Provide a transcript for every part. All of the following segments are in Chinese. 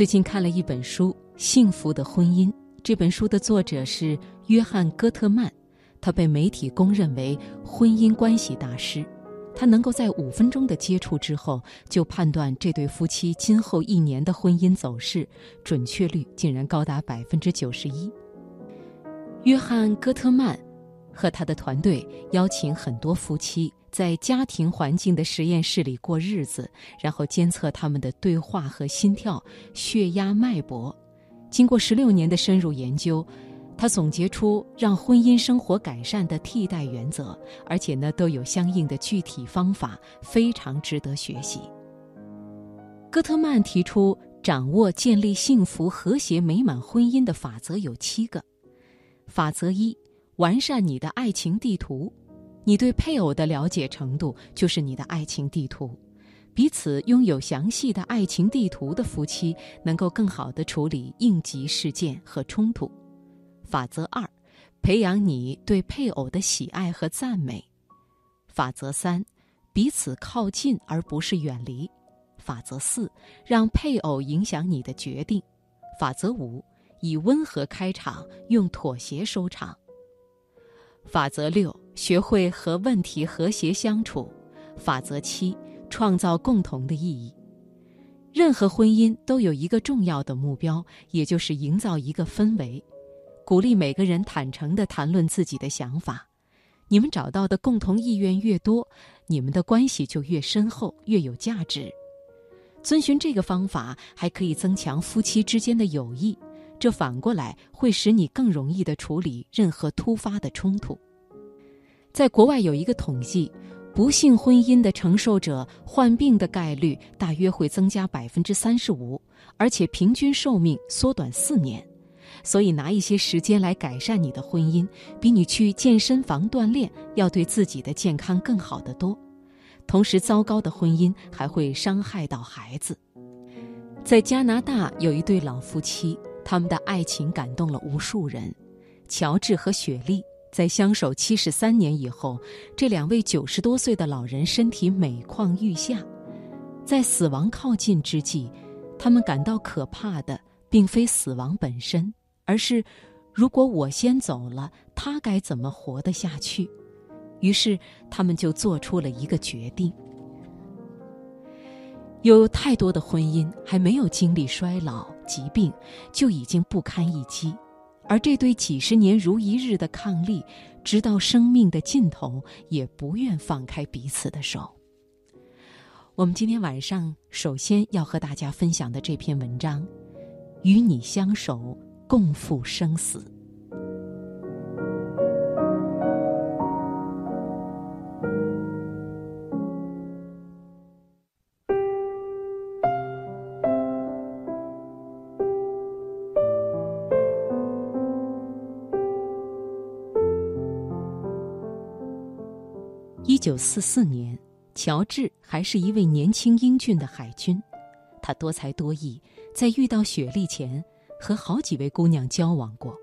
最近看了一本书《幸福的婚姻》，这本书的作者是约翰·戈特曼，他被媒体公认为婚姻关系大师。他能够在五分钟的接触之后就判断这对夫妻今后一年的婚姻走势，准确率竟然高达百分之九十一。约翰·戈特曼和他的团队邀请很多夫妻在家庭环境的实验室里过日子，然后监测他们的对话和心跳、血压、脉搏。经过十六年的深入研究。他总结出让婚姻生活改善的替代原则，而且呢都有相应的具体方法，非常值得学习。戈特曼提出，掌握建立幸福、和谐、美满婚姻的法则有七个。法则一：完善你的爱情地图。你对配偶的了解程度就是你的爱情地图。彼此拥有详细的爱情地图的夫妻，能够更好地处理应急事件和冲突。法则二，培养你对配偶的喜爱和赞美。法则三，彼此靠近而不是远离。法则四，让配偶影响你的决定。法则五，以温和开场，用妥协收场。法则六，学会和问题和谐相处。法则七，创造共同的意义。任何婚姻都有一个重要的目标，也就是营造一个氛围。鼓励每个人坦诚地谈论自己的想法，你们找到的共同意愿越多，你们的关系就越深厚、越有价值。遵循这个方法，还可以增强夫妻之间的友谊，这反过来会使你更容易地处理任何突发的冲突。在国外有一个统计，不幸婚姻的承受者患病的概率大约会增加百分之三十五，而且平均寿命缩短四年。所以，拿一些时间来改善你的婚姻，比你去健身房锻炼要对自己的健康更好得多。同时，糟糕的婚姻还会伤害到孩子。在加拿大，有一对老夫妻，他们的爱情感动了无数人。乔治和雪莉在相守七十三年以后，这两位九十多岁的老人身体每况愈下，在死亡靠近之际，他们感到可怕的并非死亡本身。而是，如果我先走了，他该怎么活得下去？于是，他们就做出了一个决定。有太多的婚姻还没有经历衰老、疾病，就已经不堪一击，而这对几十年如一日的伉俪，直到生命的尽头，也不愿放开彼此的手。我们今天晚上首先要和大家分享的这篇文章，《与你相守》。共赴生死。九四四年，乔治还是一位年轻英俊的海军，他多才多艺，在遇到雪莉前。和好几位姑娘交往过，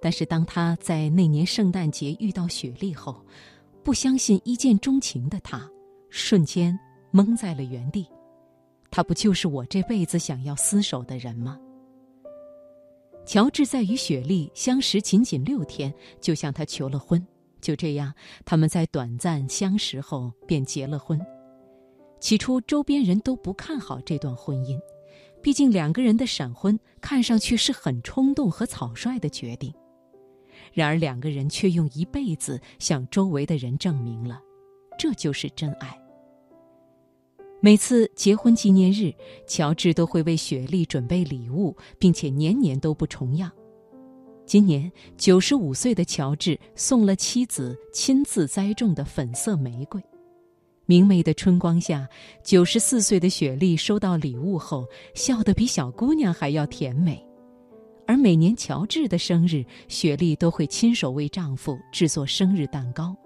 但是当他在那年圣诞节遇到雪莉后，不相信一见钟情的他，瞬间懵在了原地。他不就是我这辈子想要厮守的人吗？乔治在与雪莉相识仅仅六天，就向她求了婚。就这样，他们在短暂相识后便结了婚。起初，周边人都不看好这段婚姻。毕竟两个人的闪婚看上去是很冲动和草率的决定，然而两个人却用一辈子向周围的人证明了，这就是真爱。每次结婚纪念日，乔治都会为雪莉准备礼物，并且年年都不重样。今年九十五岁的乔治送了妻子亲自栽种的粉色玫瑰。明媚的春光下，九十四岁的雪莉收到礼物后，笑得比小姑娘还要甜美。而每年乔治的生日，雪莉都会亲手为丈夫制作生日蛋糕。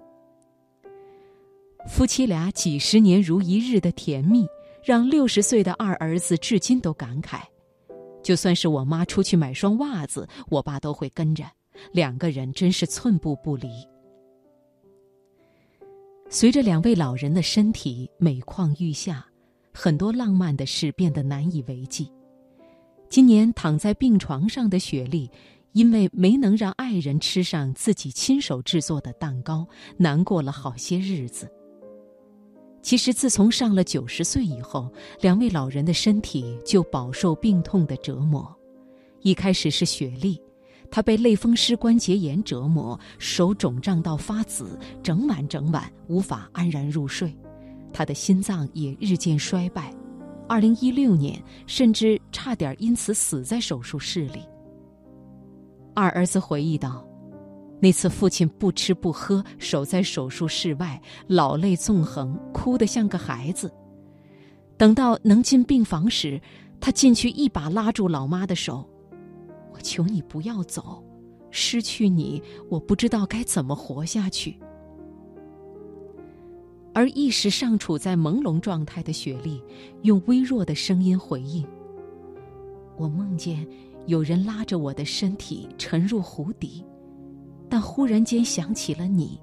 夫妻俩几十年如一日的甜蜜，让六十岁的二儿子至今都感慨：就算是我妈出去买双袜子，我爸都会跟着。两个人真是寸步不离。随着两位老人的身体每况愈下，很多浪漫的事变得难以为继。今年躺在病床上的雪莉，因为没能让爱人吃上自己亲手制作的蛋糕，难过了好些日子。其实，自从上了九十岁以后，两位老人的身体就饱受病痛的折磨。一开始是雪莉，她被类风湿关节炎折磨，手肿胀到发紫，整晚整晚无法安然入睡。她的心脏也日渐衰败，二零一六年甚至差点因此死在手术室里。二儿子回忆道。那次，父亲不吃不喝，守在手术室外，老泪纵横，哭得像个孩子。等到能进病房时，他进去一把拉住老妈的手：“我求你不要走，失去你，我不知道该怎么活下去。”而意识尚处在朦胧状态的雪莉，用微弱的声音回应：“我梦见有人拉着我的身体沉入湖底。”但忽然间想起了你，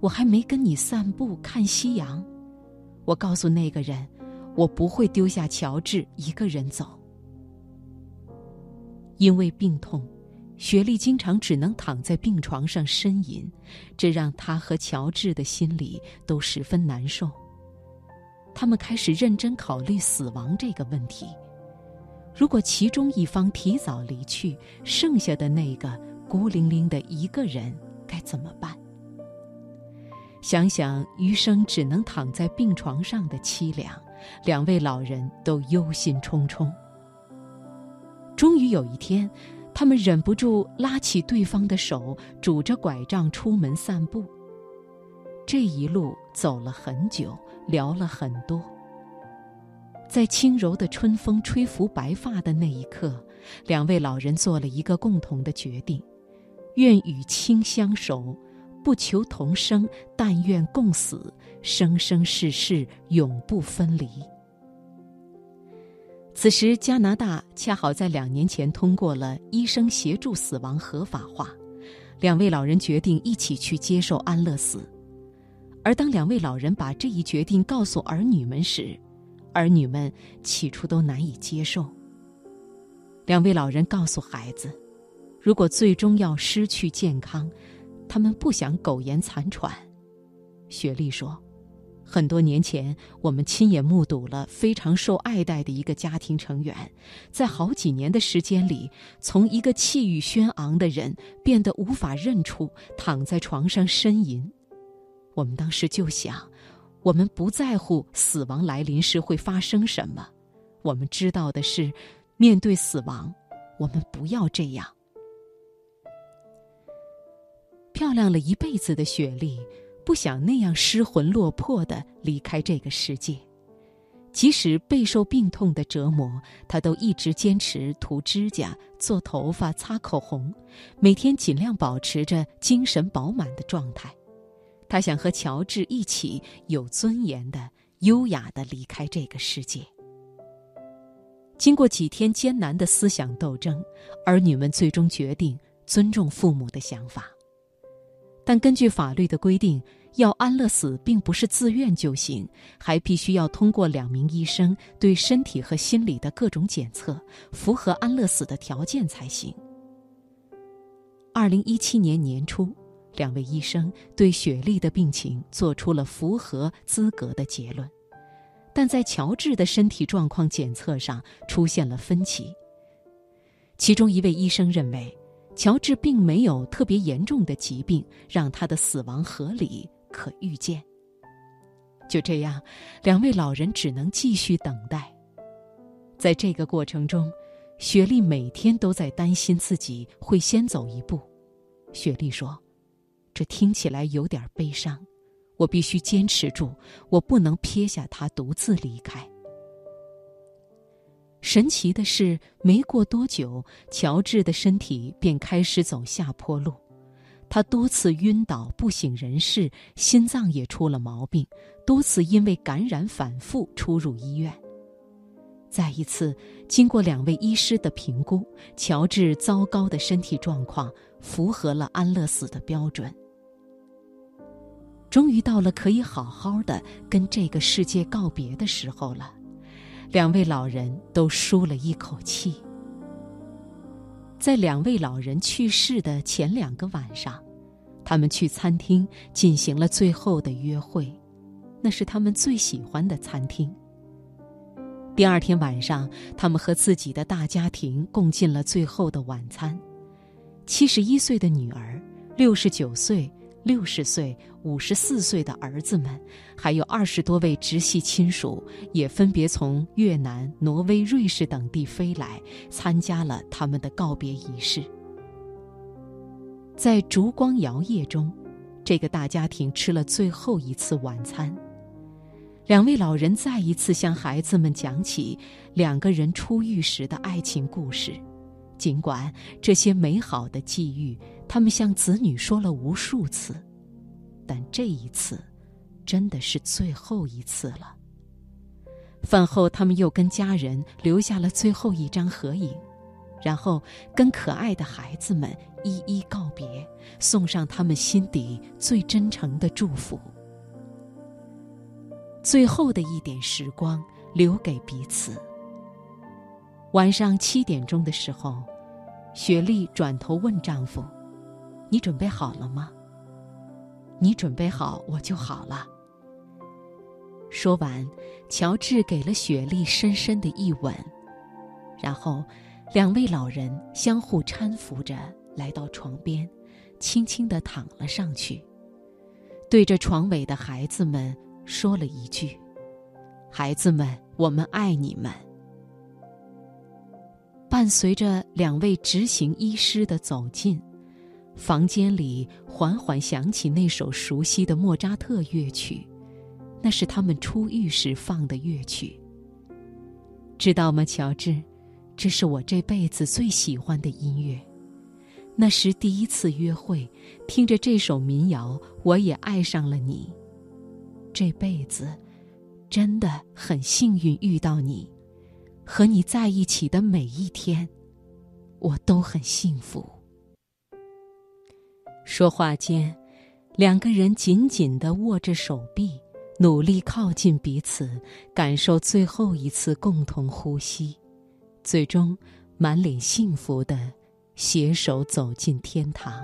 我还没跟你散步看夕阳。我告诉那个人，我不会丢下乔治一个人走。因为病痛，雪莉经常只能躺在病床上呻吟，这让她和乔治的心里都十分难受。他们开始认真考虑死亡这个问题：如果其中一方提早离去，剩下的那个。孤零零的一个人该怎么办？想想余生只能躺在病床上的凄凉，两位老人都忧心忡忡。终于有一天，他们忍不住拉起对方的手，拄着拐杖出门散步。这一路走了很久，聊了很多。在轻柔的春风吹拂白发的那一刻，两位老人做了一个共同的决定。愿与卿相守，不求同生，但愿共死，生生世世永不分离。此时，加拿大恰好在两年前通过了医生协助死亡合法化，两位老人决定一起去接受安乐死。而当两位老人把这一决定告诉儿女们时，儿女们起初都难以接受。两位老人告诉孩子。如果最终要失去健康，他们不想苟延残喘。雪莉说：“很多年前，我们亲眼目睹了非常受爱戴的一个家庭成员，在好几年的时间里，从一个气宇轩昂的人变得无法认出，躺在床上呻吟。我们当时就想，我们不在乎死亡来临时会发生什么，我们知道的是，面对死亡，我们不要这样。”漂亮了一辈子的雪莉，不想那样失魂落魄的离开这个世界。即使备受病痛的折磨，她都一直坚持涂指甲、做头发、擦口红，每天尽量保持着精神饱满的状态。她想和乔治一起有尊严的、优雅的离开这个世界。经过几天艰难的思想斗争，儿女们最终决定尊重父母的想法。但根据法律的规定，要安乐死并不是自愿就行，还必须要通过两名医生对身体和心理的各种检测，符合安乐死的条件才行。二零一七年年初，两位医生对雪莉的病情做出了符合资格的结论，但在乔治的身体状况检测上出现了分歧。其中一位医生认为。乔治并没有特别严重的疾病，让他的死亡合理可预见。就这样，两位老人只能继续等待。在这个过程中，雪莉每天都在担心自己会先走一步。雪莉说：“这听起来有点悲伤，我必须坚持住，我不能撇下他独自离开。”神奇的是，没过多久，乔治的身体便开始走下坡路。他多次晕倒不省人事，心脏也出了毛病，多次因为感染反复出入医院。再一次，经过两位医师的评估，乔治糟糕的身体状况符合了安乐死的标准。终于到了可以好好的跟这个世界告别的时候了。两位老人都舒了一口气。在两位老人去世的前两个晚上，他们去餐厅进行了最后的约会，那是他们最喜欢的餐厅。第二天晚上，他们和自己的大家庭共进了最后的晚餐。七十一岁的女儿，六十九岁、六十岁、五十四岁的儿子们，还有二十多位直系亲属，也分别从越南、挪威、瑞士等地飞来，参加了他们的告别仪式。在烛光摇曳中，这个大家庭吃了最后一次晚餐。两位老人再一次向孩子们讲起两个人初遇时的爱情故事，尽管这些美好的际遇，他们向子女说了无数次，但这一次，真的是最后一次了。饭后，他们又跟家人留下了最后一张合影，然后跟可爱的孩子们一一告别，送上他们心底最真诚的祝福。最后的一点时光留给彼此。晚上七点钟的时候，雪莉转头问丈夫：“你准备好了吗？”“你准备好，我就好了。”说完，乔治给了雪莉深深的一吻，然后，两位老人相互搀扶着来到床边，轻轻的躺了上去，对着床尾的孩子们。说了一句：“孩子们，我们爱你们。”伴随着两位执行医师的走近，房间里缓缓响起那首熟悉的莫扎特乐曲，那是他们出狱时放的乐曲。知道吗，乔治？这是我这辈子最喜欢的音乐。那时第一次约会，听着这首民谣，我也爱上了你。这辈子真的很幸运遇到你，和你在一起的每一天，我都很幸福。说话间，两个人紧紧的握着手臂，努力靠近彼此，感受最后一次共同呼吸，最终满脸幸福的携手走进天堂。